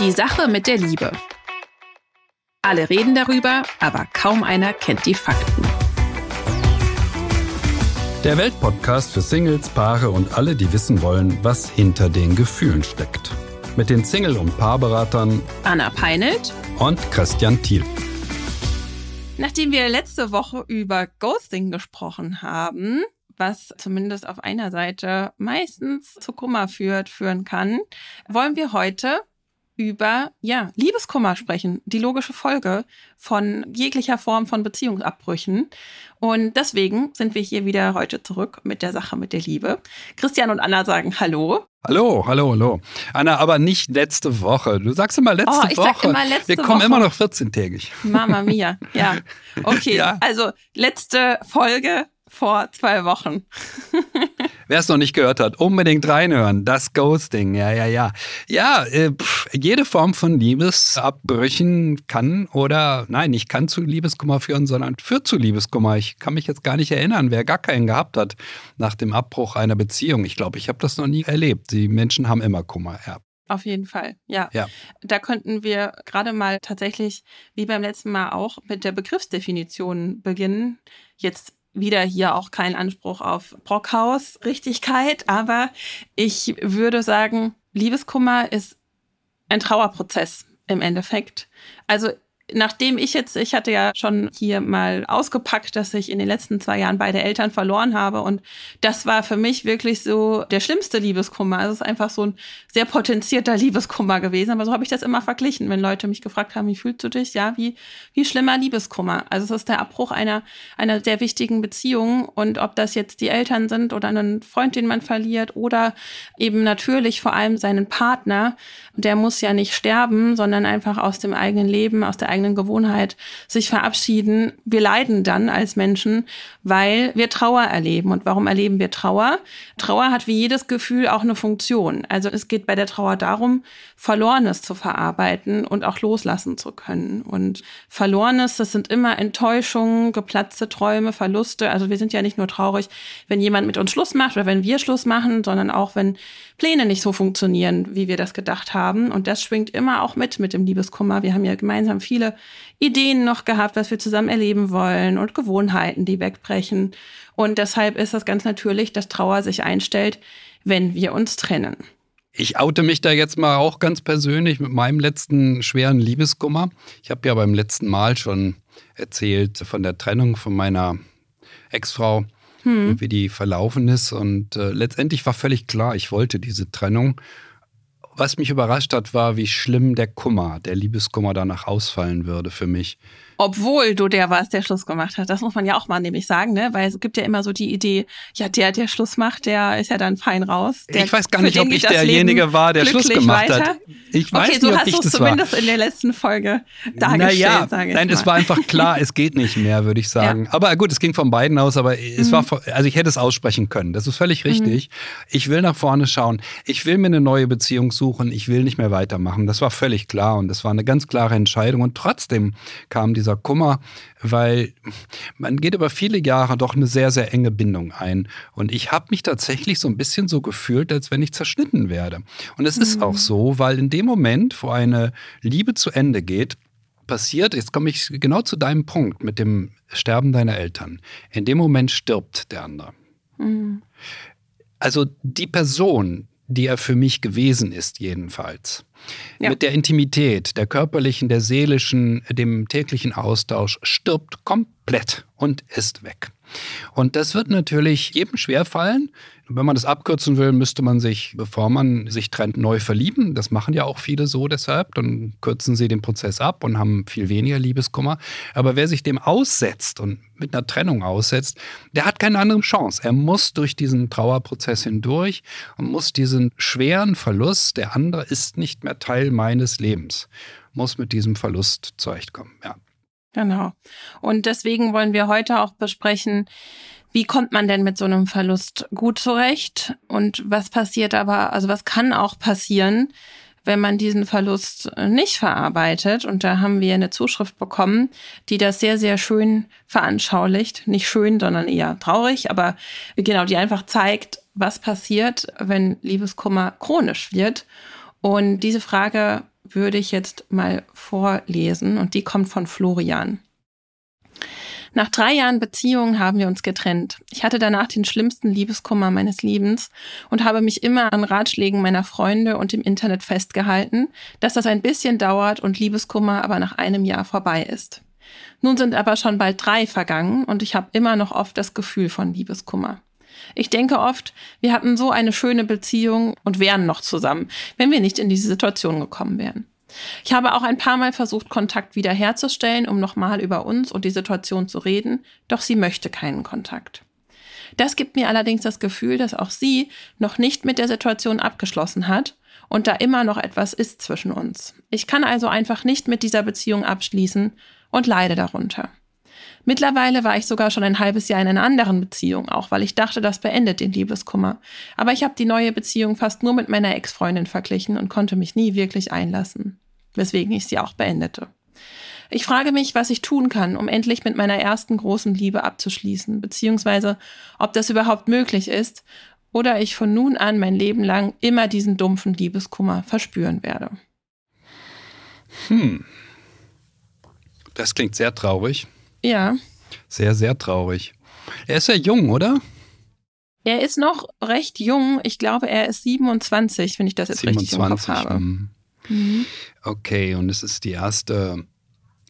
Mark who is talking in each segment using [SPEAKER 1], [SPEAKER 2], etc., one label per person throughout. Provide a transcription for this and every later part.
[SPEAKER 1] Die Sache mit der Liebe. Alle reden darüber, aber kaum einer kennt die Fakten.
[SPEAKER 2] Der Weltpodcast für Singles, Paare und alle, die wissen wollen, was hinter den Gefühlen steckt. Mit den Single- und Paarberatern
[SPEAKER 1] Anna Peinelt
[SPEAKER 2] und Christian Thiel.
[SPEAKER 1] Nachdem wir letzte Woche über Ghosting gesprochen haben, was zumindest auf einer Seite meistens zu Kummer führt, führen kann, wollen wir heute über ja, Liebeskummer sprechen, die logische Folge von jeglicher Form von Beziehungsabbrüchen. Und deswegen sind wir hier wieder heute zurück mit der Sache mit der Liebe. Christian und Anna sagen Hallo.
[SPEAKER 2] Hallo, hallo, hallo. Anna, aber nicht letzte Woche. Du sagst immer letzte
[SPEAKER 1] oh, ich
[SPEAKER 2] Woche.
[SPEAKER 1] Sag immer letzte
[SPEAKER 2] wir kommen
[SPEAKER 1] Woche.
[SPEAKER 2] immer noch 14-tägig.
[SPEAKER 1] Mama mia, ja. Okay,
[SPEAKER 2] Ja.
[SPEAKER 1] also letzte Folge vor zwei Wochen.
[SPEAKER 2] Wer es noch nicht gehört hat, unbedingt reinhören. Das Ghosting, ja, ja, ja. Ja, äh, pff, jede Form von Liebesabbrüchen kann oder, nein, nicht kann zu Liebeskummer führen, sondern führt zu Liebeskummer. Ich kann mich jetzt gar nicht erinnern, wer gar keinen gehabt hat nach dem Abbruch einer Beziehung. Ich glaube, ich habe das noch nie erlebt. Die Menschen haben immer Kummer, ja.
[SPEAKER 1] Auf jeden Fall, ja.
[SPEAKER 2] Ja.
[SPEAKER 1] Da könnten wir gerade mal tatsächlich, wie beim letzten Mal auch, mit der Begriffsdefinition beginnen. Jetzt wieder hier auch kein Anspruch auf Brockhaus-Richtigkeit, aber ich würde sagen, Liebeskummer ist ein Trauerprozess im Endeffekt. Also nachdem ich jetzt, ich hatte ja schon hier mal ausgepackt, dass ich in den letzten zwei Jahren beide Eltern verloren habe und das war für mich wirklich so der schlimmste Liebeskummer. Also es ist einfach so ein sehr potenzierter Liebeskummer gewesen, aber so habe ich das immer verglichen, wenn Leute mich gefragt haben, wie fühlst du dich? Ja, wie, wie schlimmer Liebeskummer. Also es ist der Abbruch einer, einer sehr wichtigen Beziehung und ob das jetzt die Eltern sind oder einen Freund, den man verliert oder eben natürlich vor allem seinen Partner, der muss ja nicht sterben, sondern einfach aus dem eigenen Leben, aus der eigenen Gewohnheit sich verabschieden. Wir leiden dann als Menschen, weil wir Trauer erleben. Und warum erleben wir Trauer? Trauer hat wie jedes Gefühl auch eine Funktion. Also es geht bei der Trauer darum, Verlorenes zu verarbeiten und auch loslassen zu können. Und Verlorenes, das sind immer Enttäuschungen, geplatzte Träume, Verluste. Also wir sind ja nicht nur traurig, wenn jemand mit uns Schluss macht oder wenn wir Schluss machen, sondern auch wenn Pläne nicht so funktionieren, wie wir das gedacht haben. Und das schwingt immer auch mit mit dem Liebeskummer. Wir haben ja gemeinsam viele Ideen noch gehabt, was wir zusammen erleben wollen und Gewohnheiten, die wegbrechen. Und deshalb ist es ganz natürlich, dass Trauer sich einstellt, wenn wir uns trennen.
[SPEAKER 2] Ich oute mich da jetzt mal auch ganz persönlich mit meinem letzten schweren Liebeskummer. Ich habe ja beim letzten Mal schon erzählt von der Trennung von meiner Ex-Frau,
[SPEAKER 1] Hm.
[SPEAKER 2] wie die verlaufen ist. Und äh, letztendlich war völlig klar, ich wollte diese Trennung. Was mich überrascht hat, war, wie schlimm der Kummer, der Liebeskummer danach ausfallen würde für mich.
[SPEAKER 1] Obwohl du der warst, der Schluss gemacht hat. Das muss man ja auch mal nämlich sagen, ne? Weil es gibt ja immer so die Idee, ja, der, der Schluss macht, der ist ja dann fein raus. Der,
[SPEAKER 2] ich weiß gar nicht, ob ich derjenige war, der Schluss gemacht
[SPEAKER 1] weiter.
[SPEAKER 2] hat. Ich weiß
[SPEAKER 1] okay,
[SPEAKER 2] nicht,
[SPEAKER 1] so
[SPEAKER 2] ob
[SPEAKER 1] hast du es
[SPEAKER 2] das war.
[SPEAKER 1] zumindest in der letzten Folge dargestellt,
[SPEAKER 2] naja,
[SPEAKER 1] sage ich
[SPEAKER 2] nein,
[SPEAKER 1] mal.
[SPEAKER 2] es war einfach klar, es geht nicht mehr, würde ich sagen. Aber gut, es ging von beiden aus, aber es
[SPEAKER 1] Mhm.
[SPEAKER 2] war, also ich hätte es aussprechen können. Das ist völlig richtig. Ich will nach vorne schauen. Ich will mir eine neue Beziehung suchen. Ich will nicht mehr weitermachen. Das war völlig klar und das war eine ganz klare Entscheidung. Und trotzdem kam dieser Kummer, weil man geht über viele Jahre doch eine sehr, sehr enge Bindung ein. Und ich habe mich tatsächlich so ein bisschen so gefühlt, als wenn ich zerschnitten werde. Und es ist auch so, weil in dem Moment, wo eine Liebe zu Ende geht, passiert, jetzt komme ich genau zu deinem Punkt mit dem Sterben deiner Eltern. In dem Moment stirbt der andere.
[SPEAKER 1] Mhm.
[SPEAKER 2] Also die Person, die er für mich gewesen ist, jedenfalls.
[SPEAKER 1] Ja.
[SPEAKER 2] Mit der Intimität, der körperlichen, der seelischen, dem täglichen Austausch, stirbt komplett und ist weg. Und das wird natürlich jedem schwerfallen. Wenn man das abkürzen will, müsste man sich, bevor man sich trennt, neu verlieben. Das machen ja auch viele so deshalb. Dann kürzen sie den Prozess ab und haben viel weniger Liebeskummer. Aber wer sich dem aussetzt und mit einer Trennung aussetzt, der hat keine andere Chance. Er muss durch diesen Trauerprozess hindurch und muss diesen schweren Verlust, der andere ist nicht mehr Teil meines Lebens, muss mit diesem Verlust zurechtkommen. Ja.
[SPEAKER 1] Genau. Und deswegen wollen wir heute auch besprechen, wie kommt man denn mit so einem Verlust gut zurecht und was passiert aber, also was kann auch passieren, wenn man diesen Verlust nicht verarbeitet. Und da haben wir eine Zuschrift bekommen, die das sehr, sehr schön veranschaulicht. Nicht schön, sondern eher traurig, aber genau, die einfach zeigt, was passiert, wenn Liebeskummer chronisch wird. Und diese Frage würde ich jetzt mal vorlesen und die kommt von Florian. Nach drei Jahren Beziehung haben wir uns getrennt. Ich hatte danach den schlimmsten Liebeskummer meines Lebens und habe mich immer an Ratschlägen meiner Freunde und im Internet festgehalten, dass das ein bisschen dauert und Liebeskummer aber nach einem Jahr vorbei ist. Nun sind aber schon bald drei vergangen und ich habe immer noch oft das Gefühl von Liebeskummer. Ich denke oft, wir hatten so eine schöne Beziehung und wären noch zusammen, wenn wir nicht in diese Situation gekommen wären. Ich habe auch ein paar Mal versucht, Kontakt wiederherzustellen, um nochmal über uns und die Situation zu reden, doch sie möchte keinen Kontakt. Das gibt mir allerdings das Gefühl, dass auch sie noch nicht mit der Situation abgeschlossen hat und da immer noch etwas ist zwischen uns. Ich kann also einfach nicht mit dieser Beziehung abschließen und leide darunter. Mittlerweile war ich sogar schon ein halbes Jahr in einer anderen Beziehung, auch weil ich dachte, das beendet den Liebeskummer. Aber ich habe die neue Beziehung fast nur mit meiner Ex-Freundin verglichen und konnte mich nie wirklich einlassen weswegen ich sie auch beendete. Ich frage mich, was ich tun kann, um endlich mit meiner ersten großen Liebe abzuschließen, beziehungsweise ob das überhaupt möglich ist oder ich von nun an mein Leben lang immer diesen dumpfen Liebeskummer verspüren werde.
[SPEAKER 2] Hm. Das klingt sehr traurig.
[SPEAKER 1] Ja.
[SPEAKER 2] Sehr, sehr traurig. Er ist ja jung, oder?
[SPEAKER 1] Er ist noch recht jung. Ich glaube, er ist 27, wenn ich das jetzt 27, richtig im Kopf habe. Hm.
[SPEAKER 2] Mhm. Okay, und es ist die erste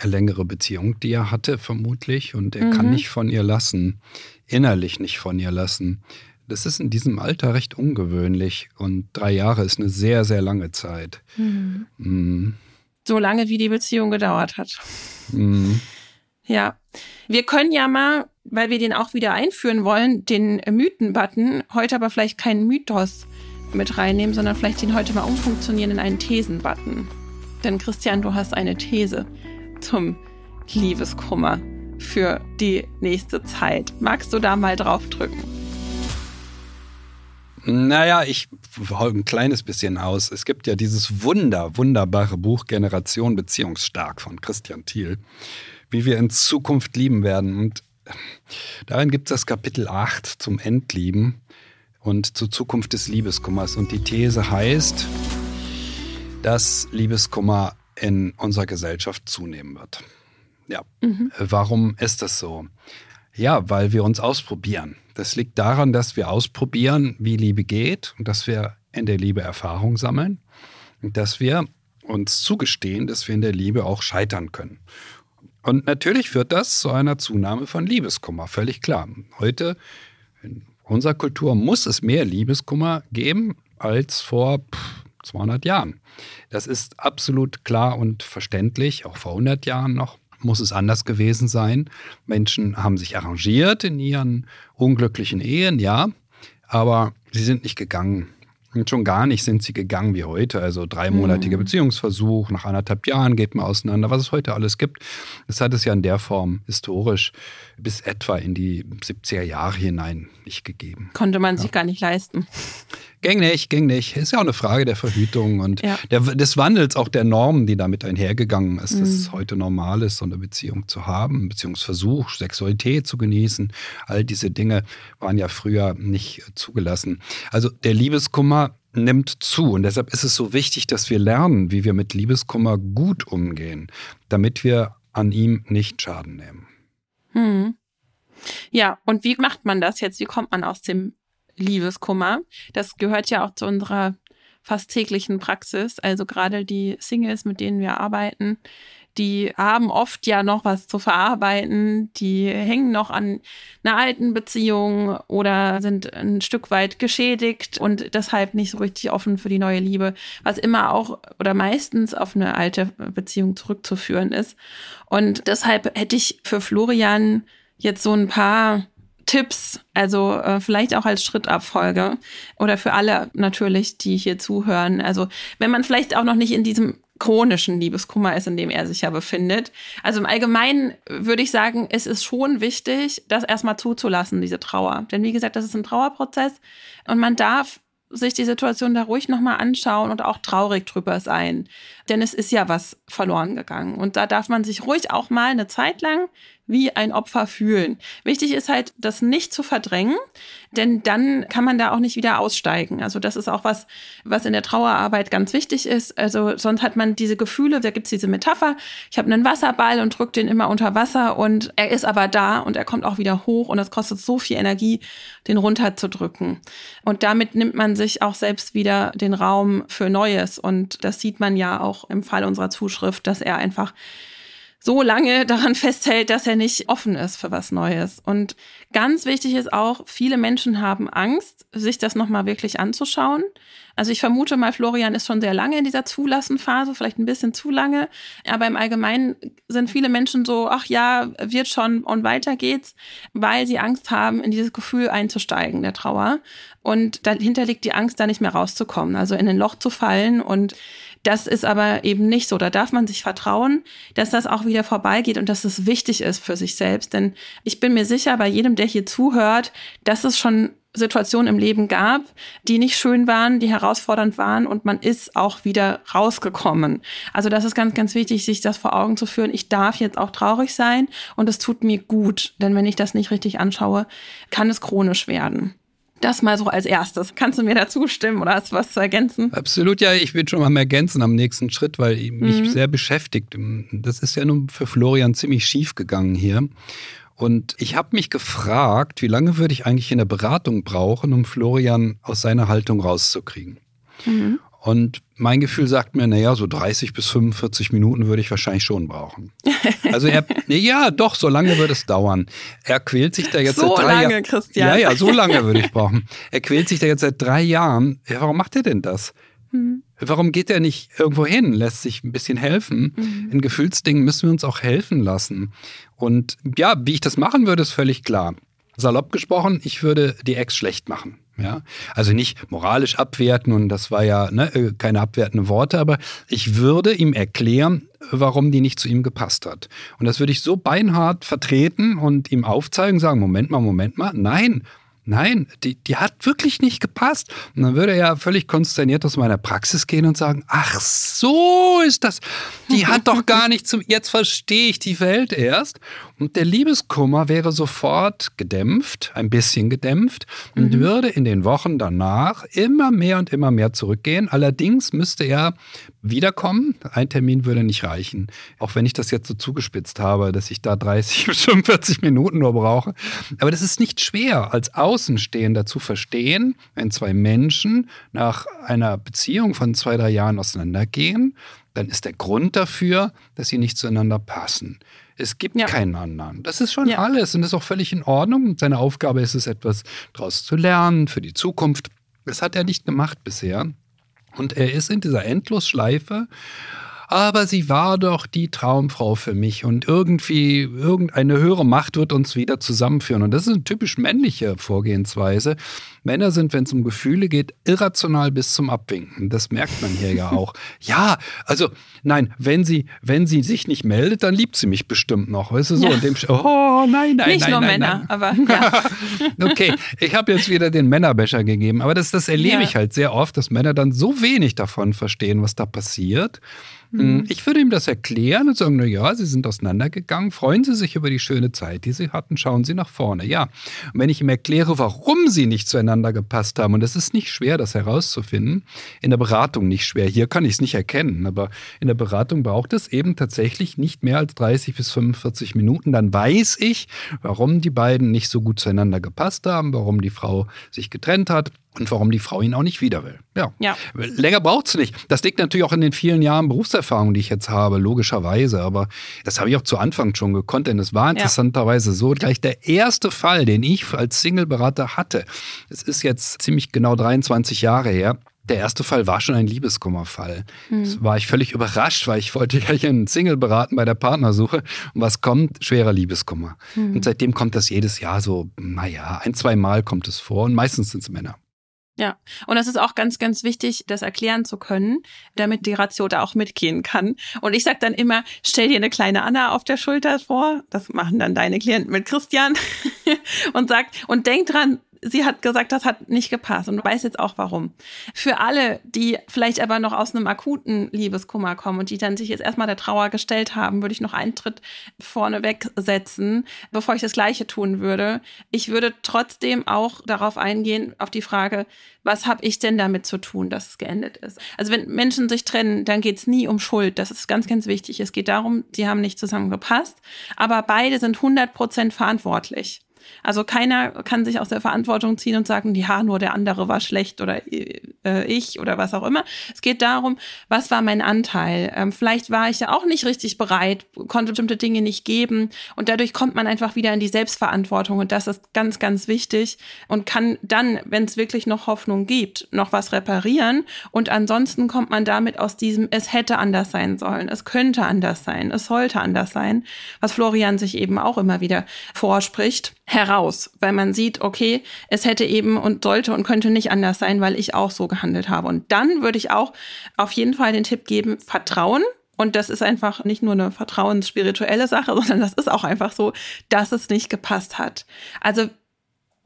[SPEAKER 2] längere Beziehung, die er hatte, vermutlich. Und er mhm. kann nicht von ihr lassen, innerlich nicht von ihr lassen. Das ist in diesem Alter recht ungewöhnlich. Und drei Jahre ist eine sehr, sehr lange Zeit. Mhm.
[SPEAKER 1] Mhm. So lange, wie die Beziehung gedauert hat. Mhm. Ja. Wir können ja mal, weil wir den auch wieder einführen wollen, den Mythen-Button, heute aber vielleicht keinen Mythos mit reinnehmen, sondern vielleicht den heute mal umfunktionieren in einen Thesen-Button. Denn Christian, du hast eine These zum Liebeskummer für die nächste Zeit. Magst du da mal draufdrücken?
[SPEAKER 2] Naja, ich hole ein kleines bisschen aus. Es gibt ja dieses wunder, wunderbare Buch Generation Beziehungsstark von Christian Thiel, wie wir in Zukunft lieben werden. Und darin gibt es das Kapitel 8 zum Endlieben und zur Zukunft des Liebeskummers. Und die These heißt, dass Liebeskummer in unserer Gesellschaft zunehmen wird. Ja, mhm. warum ist das so? Ja, weil wir uns ausprobieren. Das liegt daran, dass wir ausprobieren, wie Liebe geht und dass wir in der Liebe Erfahrung sammeln und dass wir uns zugestehen, dass wir in der Liebe auch scheitern können. Und natürlich führt das zu einer Zunahme von Liebeskummer, völlig klar. Heute in unserer Kultur muss es mehr Liebeskummer geben als vor 200 Jahren. Das ist absolut klar und verständlich. Auch vor 100 Jahren noch muss es anders gewesen sein. Menschen haben sich arrangiert in ihren unglücklichen Ehen, ja, aber sie sind nicht gegangen. Und schon gar nicht sind sie gegangen wie heute. Also dreimonatiger mhm. Beziehungsversuch, nach anderthalb Jahren geht man auseinander, was es heute alles gibt. Das hat es ja in der Form historisch bis etwa in die 70er Jahre hinein nicht gegeben.
[SPEAKER 1] Konnte man ja. sich gar nicht leisten.
[SPEAKER 2] Ging nicht, ging nicht. Ist ja auch eine Frage der Verhütung und ja. der, des Wandels auch der Normen, die damit einhergegangen ist, mhm. dass es heute normal ist, so eine Beziehung zu haben, Beziehungsversuch, Sexualität zu genießen. All diese Dinge waren ja früher nicht zugelassen. Also der Liebeskummer nimmt zu und deshalb ist es so wichtig, dass wir lernen, wie wir mit Liebeskummer gut umgehen, damit wir an ihm nicht Schaden nehmen.
[SPEAKER 1] Mhm. Ja, und wie macht man das jetzt? Wie kommt man aus dem Liebeskummer. Das gehört ja auch zu unserer fast täglichen Praxis. Also gerade die Singles, mit denen wir arbeiten, die haben oft ja noch was zu verarbeiten, die hängen noch an einer alten Beziehung oder sind ein Stück weit geschädigt und deshalb nicht so richtig offen für die neue Liebe, was immer auch oder meistens auf eine alte Beziehung zurückzuführen ist. Und deshalb hätte ich für Florian jetzt so ein paar Tipps, also äh, vielleicht auch als Schrittabfolge oder für alle natürlich, die hier zuhören. Also wenn man vielleicht auch noch nicht in diesem chronischen Liebeskummer ist, in dem er sich ja befindet. Also im Allgemeinen würde ich sagen, es ist schon wichtig, das erstmal zuzulassen, diese Trauer. Denn wie gesagt, das ist ein Trauerprozess und man darf sich die Situation da ruhig nochmal anschauen und auch traurig drüber sein. Denn es ist ja was verloren gegangen. Und da darf man sich ruhig auch mal eine Zeit lang wie ein Opfer fühlen. Wichtig ist halt, das nicht zu verdrängen, denn dann kann man da auch nicht wieder aussteigen. Also das ist auch was, was in der Trauerarbeit ganz wichtig ist. Also sonst hat man diese Gefühle, da gibt's diese Metapher, ich habe einen Wasserball und drücke den immer unter Wasser und er ist aber da und er kommt auch wieder hoch und es kostet so viel Energie, den runterzudrücken. Und damit nimmt man sich auch selbst wieder den Raum für Neues und das sieht man ja auch im Fall unserer Zuschrift, dass er einfach so lange daran festhält, dass er nicht offen ist für was Neues. Und ganz wichtig ist auch, viele Menschen haben Angst, sich das nochmal wirklich anzuschauen. Also ich vermute mal, Florian ist schon sehr lange in dieser Zulassenphase, vielleicht ein bisschen zu lange. Aber im Allgemeinen sind viele Menschen so, ach ja, wird schon und weiter geht's, weil sie Angst haben, in dieses Gefühl einzusteigen, der Trauer. Und dahinter liegt die Angst, da nicht mehr rauszukommen, also in ein Loch zu fallen und das ist aber eben nicht so. Da darf man sich vertrauen, dass das auch wieder vorbeigeht und dass es wichtig ist für sich selbst. Denn ich bin mir sicher, bei jedem, der hier zuhört, dass es schon Situationen im Leben gab, die nicht schön waren, die herausfordernd waren und man ist auch wieder rausgekommen. Also das ist ganz, ganz wichtig, sich das vor Augen zu führen. Ich darf jetzt auch traurig sein und es tut mir gut, denn wenn ich das nicht richtig anschaue, kann es chronisch werden. Das mal so als erstes. Kannst du mir dazu stimmen oder hast du was zu ergänzen?
[SPEAKER 2] Absolut, ja. Ich will schon mal ergänzen am nächsten Schritt, weil mich mhm. sehr beschäftigt. Das ist ja nun für Florian ziemlich schief gegangen hier. Und ich habe mich gefragt, wie lange würde ich eigentlich in der Beratung brauchen, um Florian aus seiner Haltung rauszukriegen? Mhm. Und mein Gefühl sagt mir, naja, so 30 bis 45 Minuten würde ich wahrscheinlich schon brauchen. Also er, ja, doch, so lange würde es dauern. Er quält sich da jetzt
[SPEAKER 1] so
[SPEAKER 2] seit drei
[SPEAKER 1] Jahren. Christian.
[SPEAKER 2] Ja, ja, so lange würde ich brauchen. Er quält sich da jetzt seit drei Jahren. Ja, warum macht er denn das? Mhm. Warum geht er nicht irgendwo hin, lässt sich ein bisschen helfen? Mhm. In Gefühlsdingen müssen wir uns auch helfen lassen. Und ja, wie ich das machen würde, ist völlig klar. Salopp gesprochen, ich würde die Ex schlecht machen. Ja, also nicht moralisch abwerten und das war ja ne, äh, keine abwertenden Worte, aber ich würde ihm erklären, warum die nicht zu ihm gepasst hat. Und das würde ich so beinhart vertreten und ihm aufzeigen, sagen, Moment mal, Moment mal, nein, Nein, die, die hat wirklich nicht gepasst. Und dann würde er ja völlig konsterniert aus meiner Praxis gehen und sagen, ach so ist das. Die hat doch gar nicht zum, jetzt verstehe ich die Welt erst. Und der Liebeskummer wäre sofort gedämpft, ein bisschen gedämpft und mhm. würde in den Wochen danach immer mehr und immer mehr zurückgehen. Allerdings müsste er wiederkommen. Ein Termin würde nicht reichen. Auch wenn ich das jetzt so zugespitzt habe, dass ich da 30 bis 45 Minuten nur brauche. Aber das ist nicht schwer, als Außenstehender zu verstehen, wenn zwei Menschen nach einer Beziehung von zwei, drei Jahren auseinandergehen, dann ist der Grund dafür, dass sie nicht zueinander passen. Es gibt ja. keinen anderen. Das ist schon ja. alles und das ist auch völlig in Ordnung. Und seine Aufgabe ist es, etwas daraus zu lernen für die Zukunft. Das hat er nicht gemacht bisher. Und er ist in dieser Endlosschleife aber sie war doch die Traumfrau für mich und irgendwie irgendeine höhere Macht wird uns wieder zusammenführen. Und das ist eine typisch männliche Vorgehensweise. Männer sind, wenn es um Gefühle geht, irrational bis zum Abwinken. Das merkt man hier ja auch. Ja, also nein, wenn sie, wenn sie sich nicht meldet, dann liebt sie mich bestimmt noch. Weißt du so? Ja. Dem, oh nein, nein,
[SPEAKER 1] nicht
[SPEAKER 2] nein,
[SPEAKER 1] nur
[SPEAKER 2] nein,
[SPEAKER 1] Männer,
[SPEAKER 2] nein.
[SPEAKER 1] aber ja.
[SPEAKER 2] okay, ich habe jetzt wieder den Männerbecher gegeben, aber das, das erlebe ja. ich halt sehr oft, dass Männer dann so wenig davon verstehen, was da passiert. Mhm. Ich würde ihm das erklären und sagen, na ja, Sie sind auseinandergegangen, freuen Sie sich über die schöne Zeit, die Sie hatten, schauen Sie nach vorne. Ja, und wenn ich ihm erkläre, warum Sie nicht zueinander gepasst haben, und es ist nicht schwer, das herauszufinden, in der Beratung nicht schwer, hier kann ich es nicht erkennen, aber in der Beratung braucht es eben tatsächlich nicht mehr als 30 bis 45 Minuten, dann weiß ich, warum die beiden nicht so gut zueinander gepasst haben, warum die Frau sich getrennt hat und warum die Frau ihn auch nicht wieder will. Ja. ja. Länger braucht es nicht. Das liegt natürlich auch in den vielen Jahren Berufserfahrung, die ich jetzt habe, logischerweise. Aber das habe ich auch zu Anfang schon gekonnt, denn es war interessanterweise ja. so gleich der erste Fall, den ich als Single-Berater hatte. Es ist jetzt ziemlich genau 23 Jahre her. Der erste Fall war schon ein Liebeskummerfall. Hm. Das war ich völlig überrascht, weil ich wollte ja hier einen Single beraten bei der Partnersuche. Und was kommt? Schwerer Liebeskummer. Hm. Und seitdem kommt das jedes Jahr so, naja, ein, zwei Mal kommt es vor. Und meistens sind es Männer.
[SPEAKER 1] Ja, und das ist auch ganz, ganz wichtig, das erklären zu können, damit die Ratio da auch mitgehen kann. Und ich sage dann immer, stell dir eine kleine Anna auf der Schulter vor, das machen dann deine Klienten mit Christian und sagt, und denk dran, sie hat gesagt, das hat nicht gepasst und weiß jetzt auch warum. Für alle, die vielleicht aber noch aus einem akuten Liebeskummer kommen und die dann sich jetzt erstmal der Trauer gestellt haben, würde ich noch einen Tritt vorneweg setzen, bevor ich das Gleiche tun würde. Ich würde trotzdem auch darauf eingehen, auf die Frage, was habe ich denn damit zu tun, dass es geendet ist? Also wenn Menschen sich trennen, dann geht es nie um Schuld. Das ist ganz, ganz wichtig. Es geht darum, sie haben nicht zusammengepasst, aber beide sind 100 Prozent verantwortlich. Also keiner kann sich aus der Verantwortung ziehen und sagen, ja, nur der andere war schlecht oder äh, ich oder was auch immer. Es geht darum, was war mein Anteil? Ähm, vielleicht war ich ja auch nicht richtig bereit, konnte bestimmte Dinge nicht geben und dadurch kommt man einfach wieder in die Selbstverantwortung und das ist ganz, ganz wichtig und kann dann, wenn es wirklich noch Hoffnung gibt, noch was reparieren und ansonsten kommt man damit aus diesem, es hätte anders sein sollen, es könnte anders sein, es sollte anders sein, was Florian sich eben auch immer wieder vorspricht heraus, weil man sieht, okay, es hätte eben und sollte und könnte nicht anders sein, weil ich auch so gehandelt habe. Und dann würde ich auch auf jeden Fall den Tipp geben, Vertrauen. Und das ist einfach nicht nur eine vertrauensspirituelle Sache, sondern das ist auch einfach so, dass es nicht gepasst hat. Also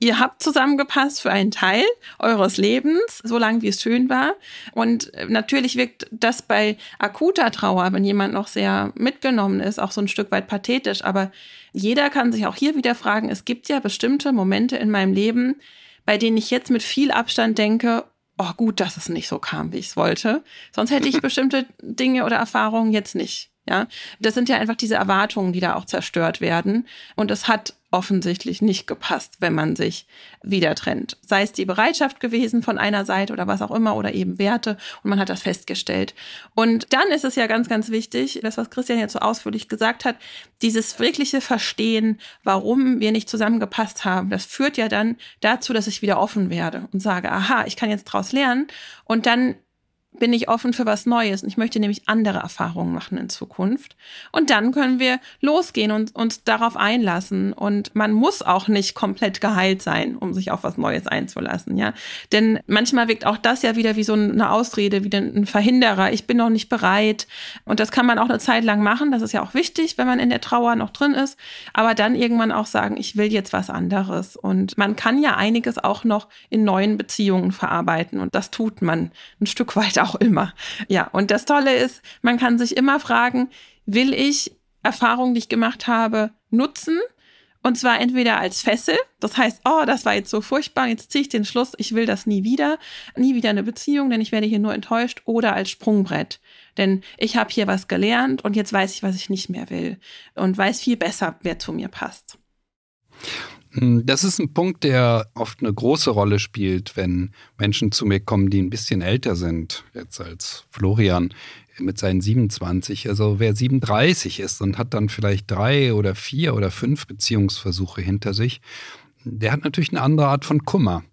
[SPEAKER 1] Ihr habt zusammengepasst für einen Teil eures Lebens, so lange wie es schön war. Und natürlich wirkt das bei akuter Trauer, wenn jemand noch sehr mitgenommen ist, auch so ein Stück weit pathetisch. Aber jeder kann sich auch hier wieder fragen, es gibt ja bestimmte Momente in meinem Leben, bei denen ich jetzt mit viel Abstand denke, oh gut, dass es nicht so kam, wie ich es wollte. Sonst hätte ich bestimmte Dinge oder Erfahrungen jetzt nicht. Ja, das sind ja einfach diese Erwartungen, die da auch zerstört werden. Und es hat offensichtlich nicht gepasst, wenn man sich wieder trennt. Sei es die Bereitschaft gewesen von einer Seite oder was auch immer oder eben Werte und man hat das festgestellt. Und dann ist es ja ganz, ganz wichtig, das, was Christian jetzt so ausführlich gesagt hat, dieses wirkliche Verstehen, warum wir nicht zusammengepasst haben, das führt ja dann dazu, dass ich wieder offen werde und sage, aha, ich kann jetzt draus lernen und dann bin ich offen für was Neues und ich möchte nämlich andere Erfahrungen machen in Zukunft. Und dann können wir losgehen und uns darauf einlassen. Und man muss auch nicht komplett geheilt sein, um sich auf was Neues einzulassen, ja. Denn manchmal wirkt auch das ja wieder wie so eine Ausrede, wie ein Verhinderer. Ich bin noch nicht bereit. Und das kann man auch eine Zeit lang machen. Das ist ja auch wichtig, wenn man in der Trauer noch drin ist. Aber dann irgendwann auch sagen, ich will jetzt was anderes. Und man kann ja einiges auch noch in neuen Beziehungen verarbeiten. Und das tut man ein Stück weit auch immer. Ja, und das Tolle ist, man kann sich immer fragen, will ich Erfahrungen, die ich gemacht habe, nutzen? Und zwar entweder als Fessel, das heißt, oh, das war jetzt so furchtbar, jetzt ziehe ich den Schluss, ich will das nie wieder, nie wieder eine Beziehung, denn ich werde hier nur enttäuscht, oder als Sprungbrett. Denn ich habe hier was gelernt und jetzt weiß ich, was ich nicht mehr will und weiß viel besser, wer zu mir passt.
[SPEAKER 2] Hm, das ist ein Punkt, der oft eine große Rolle spielt, wenn Menschen zu mir kommen, die ein bisschen älter sind, jetzt als Florian mit seinen 27. Also wer 37 ist und hat dann vielleicht drei oder vier oder fünf Beziehungsversuche hinter sich, der hat natürlich eine andere Art von Kummer.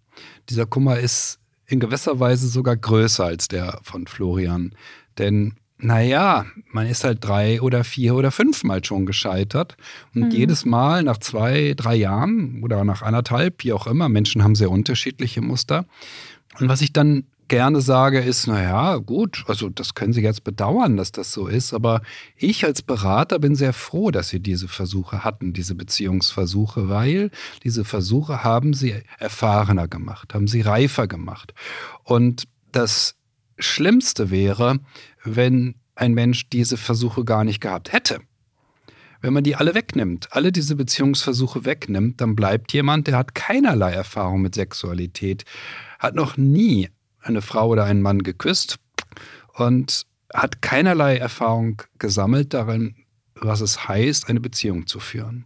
[SPEAKER 2] Dieser Kummer ist in gewisser Weise sogar größer als der von Florian. Denn naja, man ist halt drei oder vier oder fünfmal schon gescheitert. Und mhm. jedes Mal nach zwei, drei Jahren oder nach anderthalb, wie auch immer, Menschen haben sehr unterschiedliche Muster. Und was ich dann gerne sage, ist, naja, gut, also das können Sie jetzt bedauern, dass das so ist, aber ich als Berater bin sehr froh, dass Sie diese Versuche hatten, diese Beziehungsversuche, weil diese Versuche haben Sie erfahrener gemacht, haben Sie reifer gemacht. Und das Schlimmste wäre, wenn ein Mensch diese Versuche gar nicht gehabt hätte. Wenn man die alle wegnimmt, alle diese Beziehungsversuche wegnimmt, dann bleibt jemand, der hat keinerlei Erfahrung mit Sexualität, hat noch nie eine Frau oder einen Mann geküsst und hat keinerlei Erfahrung gesammelt darin, was es heißt, eine Beziehung zu führen.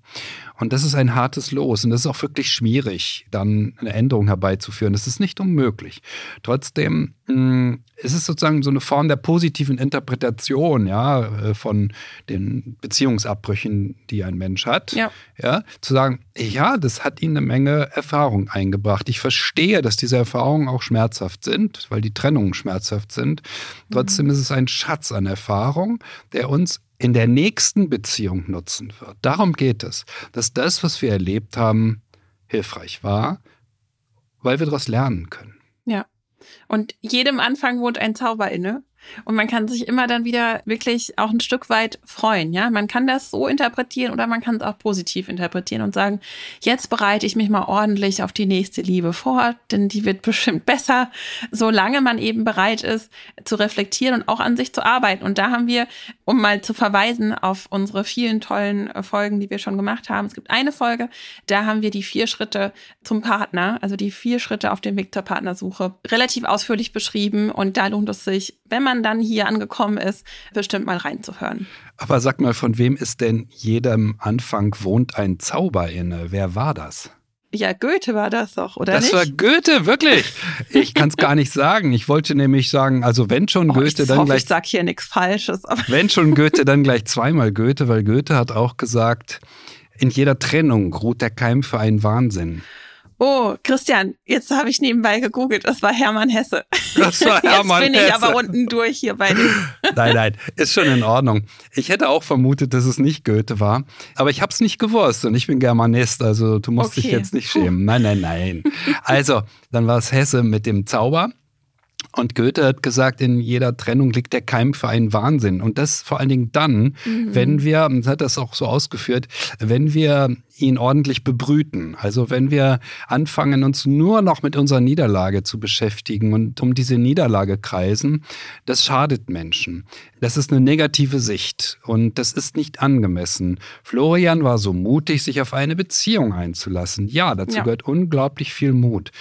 [SPEAKER 2] Und das ist ein hartes Los und das ist auch wirklich schwierig, dann eine Änderung herbeizuführen. Das ist nicht unmöglich. Trotzdem hm, ist es sozusagen so eine Form der positiven Interpretation, ja, äh, von den Beziehungsabbrüchen, die ein Mensch hat. Ja. ja. Zu sagen, ja, das hat ihnen eine Menge Erfahrung eingebracht. Ich verstehe, dass diese Erfahrungen auch schmerzhaft sind, weil die Trennungen schmerzhaft sind. Trotzdem mhm. ist es ein Schatz an Erfahrung, der uns in der nächsten Beziehung nutzen wird. Darum geht es, das, was wir erlebt haben, hilfreich war, weil wir daraus lernen können.
[SPEAKER 1] Ja. Und jedem Anfang wohnt ein Zauber inne. Und man kann sich immer dann wieder wirklich auch ein Stück weit freuen. Ja, man kann das so interpretieren oder man kann es auch positiv interpretieren und sagen, jetzt bereite ich mich mal ordentlich auf die nächste Liebe vor, denn die wird bestimmt besser, solange man eben bereit ist zu reflektieren und auch an sich zu arbeiten. Und da haben wir, um mal zu verweisen auf unsere vielen tollen äh, Folgen, die wir schon gemacht haben. Es gibt eine Folge, da haben wir die vier Schritte zum Partner, also die vier Schritte auf dem Weg zur Partnersuche, relativ ausführlich beschrieben. Und da lohnt es sich, wenn man dann hier angekommen ist, bestimmt mal reinzuhören.
[SPEAKER 2] Aber sag mal, von wem ist denn jedem Anfang wohnt ein Zauber inne? Wer war das?
[SPEAKER 1] Ja, Goethe war das doch, oder
[SPEAKER 2] das
[SPEAKER 1] nicht?
[SPEAKER 2] Das war Goethe, wirklich. Ich kann es gar nicht sagen. Ich wollte nämlich sagen, also wenn schon oh, Goethe, dann
[SPEAKER 1] hoffe,
[SPEAKER 2] gleich.
[SPEAKER 1] Ich sag hier nichts Falsches.
[SPEAKER 2] wenn schon Goethe, dann gleich zweimal Goethe, weil Goethe hat auch gesagt, in jeder Trennung ruht der Keim für einen Wahnsinn.
[SPEAKER 1] Oh, Christian, jetzt habe ich nebenbei gegoogelt. Das war Hermann Hesse.
[SPEAKER 2] Das war Hermann
[SPEAKER 1] Hesse. Jetzt bin ich aber unten durch hier bei dem.
[SPEAKER 2] Nein, nein, ist schon in Ordnung. Ich hätte auch vermutet, dass es nicht Goethe war, aber ich habe es nicht gewusst und ich bin Germanist, also du musst okay. dich jetzt nicht schämen. Nein, nein, nein. Also, dann war es Hesse mit dem Zauber. Und Goethe hat gesagt, in jeder Trennung liegt der Keim für einen Wahnsinn. Und das vor allen Dingen dann, mhm. wenn wir, hat das auch so ausgeführt, wenn wir ihn ordentlich bebrüten. Also wenn wir anfangen, uns nur noch mit unserer Niederlage zu beschäftigen und um diese Niederlage kreisen, das schadet Menschen. Das ist eine negative Sicht und das ist nicht angemessen. Florian war so mutig, sich auf eine Beziehung einzulassen. Ja, dazu ja. gehört unglaublich viel Mut.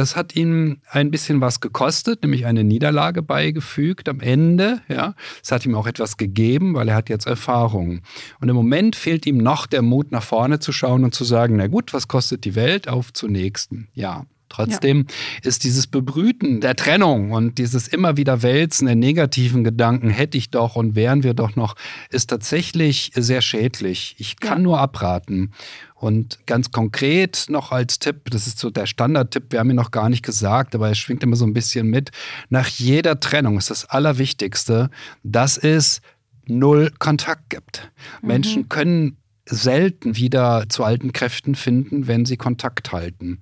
[SPEAKER 2] Das hat ihm ein bisschen was gekostet, nämlich eine Niederlage beigefügt am Ende. Ja, es hat ihm auch etwas gegeben, weil er hat jetzt Erfahrung. Und im Moment fehlt ihm noch der Mut, nach vorne zu schauen und zu sagen: Na gut, was kostet die Welt? Auf zur nächsten. Ja. Trotzdem ja. ist dieses Bebrüten der Trennung und dieses immer wieder Wälzen der negativen Gedanken, hätte ich doch und wären wir doch noch, ist tatsächlich sehr schädlich. Ich kann ja. nur abraten. Und ganz konkret noch als Tipp, das ist so der Standardtipp, wir haben ihn noch gar nicht gesagt, aber er schwingt immer so ein bisschen mit. Nach jeder Trennung ist das Allerwichtigste, dass es null Kontakt gibt. Mhm. Menschen können selten wieder zu alten Kräften finden, wenn sie Kontakt halten.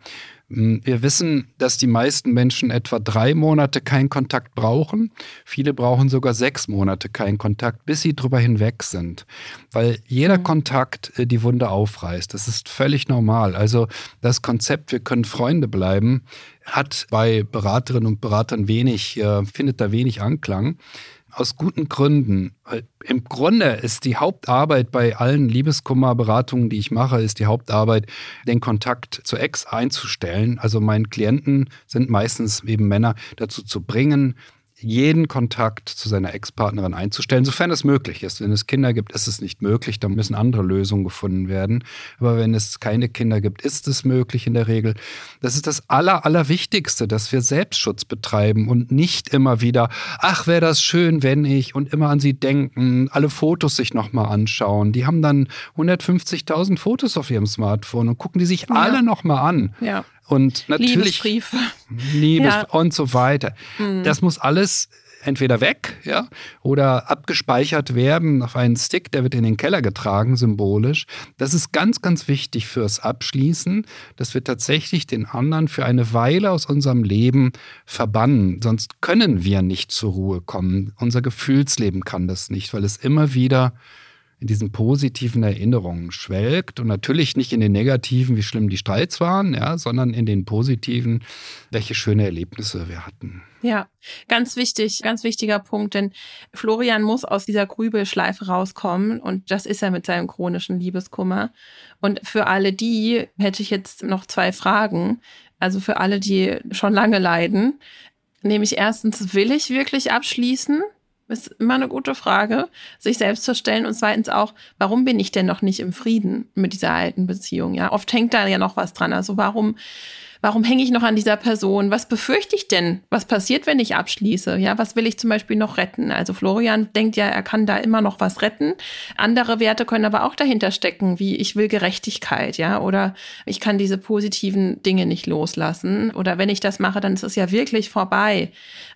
[SPEAKER 2] Hm, wir wissen, dass die meisten Menschen etwa drei Monate keinen Kontakt brauchen. Viele brauchen sogar sechs Monate keinen Kontakt, bis sie drüber hinweg sind. Weil jeder mhm. Kontakt äh, die Wunde aufreißt. Das ist völlig normal. Also das Konzept, wir können Freunde bleiben, hat bei Beraterinnen und Beratern wenig, äh, findet da wenig Anklang aus guten Gründen. Im Grunde ist die Hauptarbeit bei allen Liebeskummerberatungen, die ich mache, ist die Hauptarbeit, den Kontakt zur Ex einzustellen. Also meinen Klienten sind meistens eben Männer dazu zu bringen, jeden Kontakt zu seiner Ex-Partnerin einzustellen, sofern es möglich ist. Wenn es Kinder gibt, ist es nicht möglich, da müssen andere Lösungen gefunden werden. Aber wenn es keine Kinder gibt, ist es möglich in der Regel. Das ist das Aller, Allerwichtigste, dass wir Selbstschutz betreiben und nicht immer wieder, ach, wäre das schön, wenn ich und immer an sie denken, alle Fotos sich nochmal anschauen. Die haben dann 150.000 Fotos auf ihrem Smartphone und gucken die sich ja. alle nochmal an.
[SPEAKER 1] Ja.
[SPEAKER 2] Und natürlich. Liebes ja. und so weiter. Mhm. Das muss alles entweder weg, ja, oder abgespeichert werden auf einen Stick, der wird in den Keller getragen, symbolisch. Das ist ganz, ganz wichtig fürs Abschließen, dass wir tatsächlich den anderen für eine Weile aus unserem Leben verbannen. Sonst können wir nicht zur Ruhe kommen. Unser Gefühlsleben kann das nicht, weil es immer wieder in diesen positiven Erinnerungen schwelgt und natürlich nicht in den negativen, wie schlimm die Streits waren, ja, sondern in den positiven, welche schöne Erlebnisse wir hatten.
[SPEAKER 1] Ja, ganz wichtig, ganz wichtiger Punkt, denn Florian muss aus dieser Grübelschleife rauskommen und das ist er mit seinem chronischen Liebeskummer. Und für alle die hätte ich jetzt noch zwei Fragen. Also für alle, die schon lange leiden, nämlich erstens, will ich wirklich abschließen? Ist immer eine gute Frage, sich selbst zu stellen. Und zweitens auch, warum bin ich denn noch nicht im Frieden mit dieser alten Beziehung? Ja, oft hängt da ja noch was dran. Also warum warum hänge ich noch an dieser Person? Was befürchte ich denn? Was passiert, wenn ich abschließe? Ja, was will ich zum Beispiel noch retten? Also Florian denkt ja, er kann da immer noch was retten. Andere Werte können aber auch dahinter stecken, wie ich will Gerechtigkeit, ja, oder ich kann diese positiven Dinge nicht loslassen. Oder wenn ich das mache, dann ist es ja wirklich vorbei.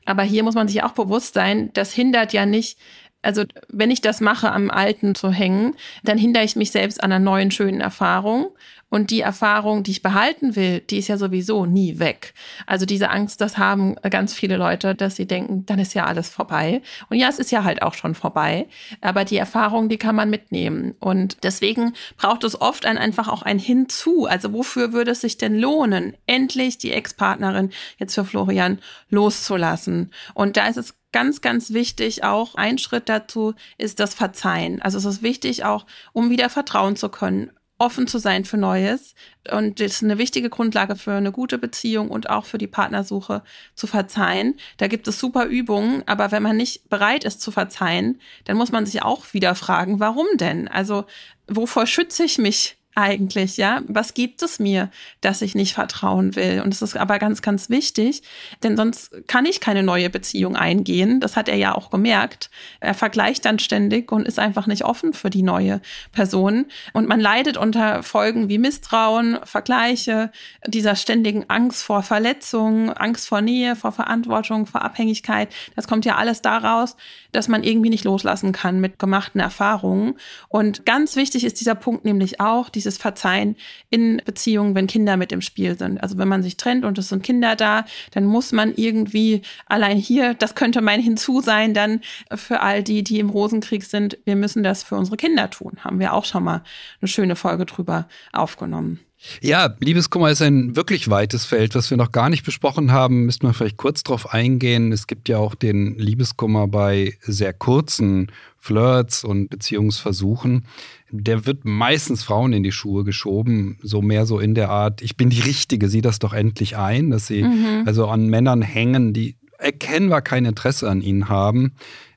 [SPEAKER 1] Aber hier muss man sich auch bewusst sein, das hindert ja nicht, also wenn ich das mache, am Alten zu hängen, dann hindere ich mich selbst an einer neuen, schönen Erfahrung Und die Erfahrung, die ich behalten will, die ist ja sowieso nie weg. Also diese Angst, das haben ganz viele Leute, dass sie denken, dann ist ja alles vorbei. Und ja, es ist ja halt auch schon vorbei. Aber die Erfahrung, die kann man mitnehmen. Und deswegen braucht es oft ein, einfach auch ein Hinzu. Also wofür würde es sich denn lohnen, endlich die Ex-Partnerin jetzt für Florian loszulassen? Und da ist es ganz, ganz wichtig auch, ein Schritt dazu ist das Verzeihen. Also es ist wichtig auch, um wieder vertrauen zu können, offen zu sein für Neues. Und das ist eine wichtige Grundlage für eine gute Beziehung und auch für die Partnersuche zu verzeihen. Da gibt es super Übungen, aber wenn man nicht bereit ist zu verzeihen, dann muss man sich auch wieder fragen, warum denn? Also wovor schütze ich mich eigentlich, ja? Was gibt es mir, dass ich nicht vertrauen will? Und das ist aber ganz, ganz wichtig, denn sonst kann ich keine neue Beziehung eingehen. Das hat er ja auch gemerkt. Er vergleicht dann ständig und ist einfach nicht offen für die neue Person. Und man leidet unter Folgen wie Misstrauen, Vergleiche, dieser ständigen Angst vor Verletzungen, Angst vor Nähe, vor Verantwortung, vor Abhängigkeit. Das kommt ja alles daraus, dass man irgendwie nicht loslassen kann mit gemachten Erfahrungen. Und ganz wichtig ist dieser Punkt nämlich auch, die dieses Verzeihen in Beziehungen, wenn Kinder mit im Spiel sind. Also wenn man sich trennt und es sind Kinder da, dann muss man irgendwie allein hier, das könnte mein Hinzu sein, dann für all die, die im Rosenkrieg sind, wir müssen das für unsere Kinder tun. Haben wir auch schon mal eine schöne Folge drüber aufgenommen.
[SPEAKER 2] Ja, Liebeskummer ist ein wirklich weites Feld, was wir noch gar nicht besprochen haben. Müssten wir vielleicht kurz drauf eingehen. Es gibt ja auch den Liebeskummer bei sehr kurzen Flirts und Beziehungsversuchen. Der wird meistens Frauen in die Schuhe geschoben, so mehr so in der Art, ich bin die Richtige, sieh das doch endlich ein, dass sie mhm. also an Männern hängen, die erkennbar kein Interesse an ihnen haben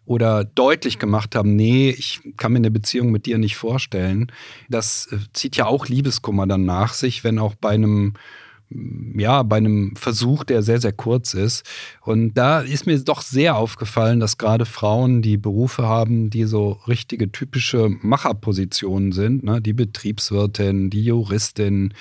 [SPEAKER 2] oder deutlich gemacht haben, nee, ich kann mir eine Beziehung mit dir nicht vorstellen. Das äh, zieht ja auch Liebeskummer dann nach sich, wenn auch bei einem ja, bei einem Versuch, der sehr, sehr kurz ist. Und da ist mir doch sehr aufgefallen, dass gerade Frauen, die Berufe haben, die so richtige typische Macherpositionen sind, ne, die Betriebswirtin, die Juristin,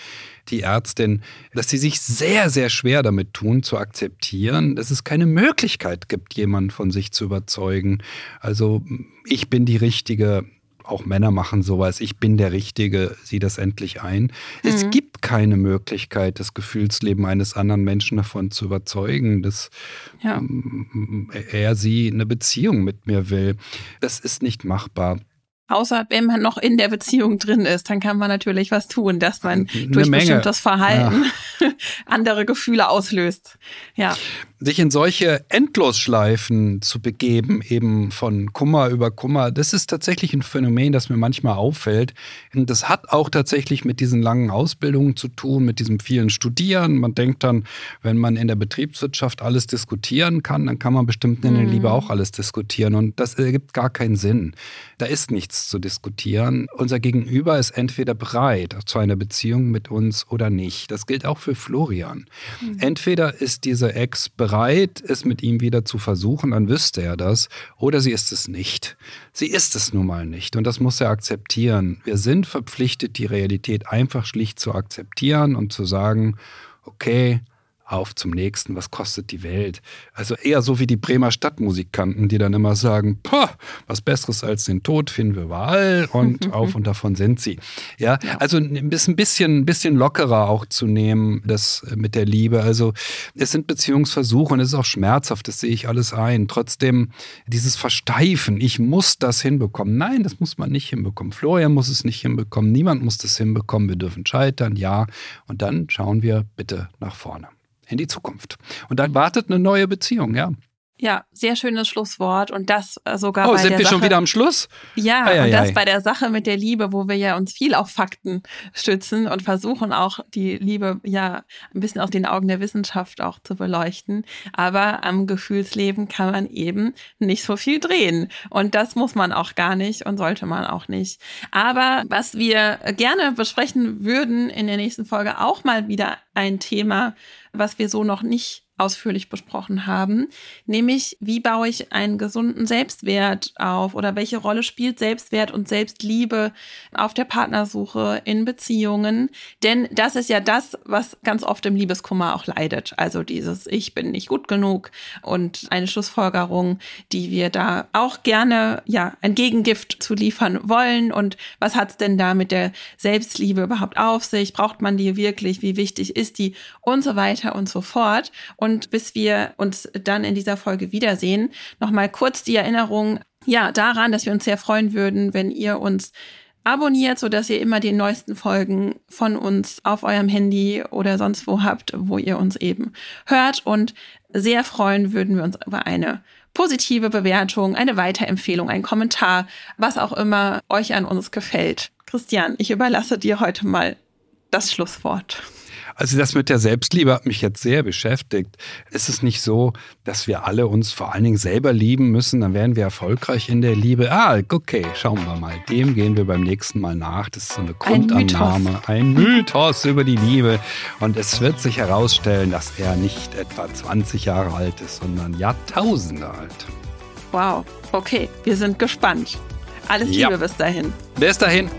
[SPEAKER 2] die Ärztin, dass sie sich sehr, sehr schwer damit tun, zu akzeptieren, dass es keine Möglichkeit gibt, jemanden von sich zu überzeugen. Also ich bin die Richtige, auch Männer machen sowas, ich bin der Richtige, sieh das endlich ein. Mhm. Es gibt keine Möglichkeit, das Gefühlsleben eines anderen Menschen davon zu überzeugen, dass ja. er sie eine Beziehung mit mir will. Das ist nicht machbar.
[SPEAKER 1] Außer wenn man noch in der Beziehung drin ist, dann kann man natürlich was tun, dass man Eine durch Menge. bestimmtes Verhalten ja. andere Gefühle auslöst. Ja
[SPEAKER 2] sich in solche Endlosschleifen zu begeben, eben von Kummer über Kummer, das ist tatsächlich ein Phänomen, das mir manchmal auffällt. Und das hat auch tatsächlich mit diesen langen Ausbildungen zu tun, mit diesem vielen Studieren. Man denkt dann, wenn man in der Betriebswirtschaft alles diskutieren kann, dann kann man bestimmt in der Liebe mhm. auch alles diskutieren. Und das ergibt gar keinen Sinn. Da ist nichts zu diskutieren. Unser Gegenüber ist entweder bereit zu einer Beziehung mit uns oder nicht. Das gilt auch für Florian. Mhm. Entweder ist diese Ex bereit, es mit ihm wieder zu versuchen, dann wüsste er das. Oder sie ist es nicht. Sie ist es nun mal nicht. Und das muss er akzeptieren. Wir sind verpflichtet, die Realität einfach schlicht zu akzeptieren und zu sagen, okay, auf zum nächsten, was kostet die Welt? Also eher so wie die Bremer Stadtmusikanten, die dann immer sagen, was Besseres als den Tod finden wir überall und auf und davon sind sie. Ja, ja. also ein bisschen, ein bisschen lockerer auch zu nehmen, das mit der Liebe. Also es sind Beziehungsversuche und es ist auch schmerzhaft, das sehe ich alles ein. Trotzdem dieses Versteifen, ich muss das hinbekommen. Nein, das muss man nicht hinbekommen. Florian muss es nicht hinbekommen, niemand muss das hinbekommen. Wir dürfen scheitern, ja. Und dann schauen wir bitte nach vorne in die Zukunft. Und dann wartet eine neue Beziehung, ja.
[SPEAKER 1] Ja, sehr schönes Schlusswort und das äh, sogar
[SPEAKER 2] oh,
[SPEAKER 1] bei
[SPEAKER 2] sind
[SPEAKER 1] der
[SPEAKER 2] wir
[SPEAKER 1] Sache,
[SPEAKER 2] schon wieder am Schluss?
[SPEAKER 1] Ja, ei, ei, und das ei. bei der Sache mit der Liebe, wo wir ja uns viel auf Fakten stützen und versuchen auch die Liebe ja ein bisschen aus den Augen der Wissenschaft auch zu beleuchten. Aber am Gefühlsleben kann man eben nicht so viel drehen und das muss man auch gar nicht und sollte man auch nicht. Aber was wir gerne besprechen würden in der nächsten Folge auch mal wieder ein Thema, was wir so noch nicht ausführlich besprochen haben, nämlich wie baue ich einen gesunden Selbstwert auf oder welche Rolle spielt Selbstwert und Selbstliebe auf der Partnersuche in Beziehungen. Denn das ist ja das, was ganz oft im Liebeskummer auch leidet. Also dieses Ich bin nicht gut genug und eine Schlussfolgerung, die wir da auch gerne ja ein Gegengift zu liefern wollen. Und was hat's denn da mit der Selbstliebe überhaupt auf sich? Braucht man die wirklich? Wie wichtig ist die? Und so weiter und so fort. Bis wir uns dann in dieser Folge wiedersehen, nochmal kurz die Erinnerung, ja, daran, dass wir uns sehr freuen würden, wenn ihr uns abonniert, so dass ihr immer die neuesten Folgen von uns auf eurem Handy oder sonst wo habt, wo ihr uns eben hört. Und sehr freuen würden wir uns über eine positive Bewertung, eine Weiterempfehlung, ein Kommentar, was auch immer euch an uns gefällt. Christian, ich überlasse dir heute mal das Schlusswort.
[SPEAKER 2] Also das mit der Selbstliebe hat mich jetzt sehr beschäftigt. Ist es nicht so, dass wir alle uns vor allen Dingen selber lieben müssen? Dann wären wir erfolgreich in der Liebe. Ah, okay, schauen wir mal. Dem gehen wir beim nächsten Mal nach. Das ist so eine Grundannahme. Ein Mythos, ein Mythos über die Liebe. Und es wird sich herausstellen, dass er nicht etwa 20 Jahre alt ist, sondern Jahrtausende alt.
[SPEAKER 1] Wow, okay, wir sind gespannt. Alles Liebe ja. bis dahin.
[SPEAKER 2] Bis dahin.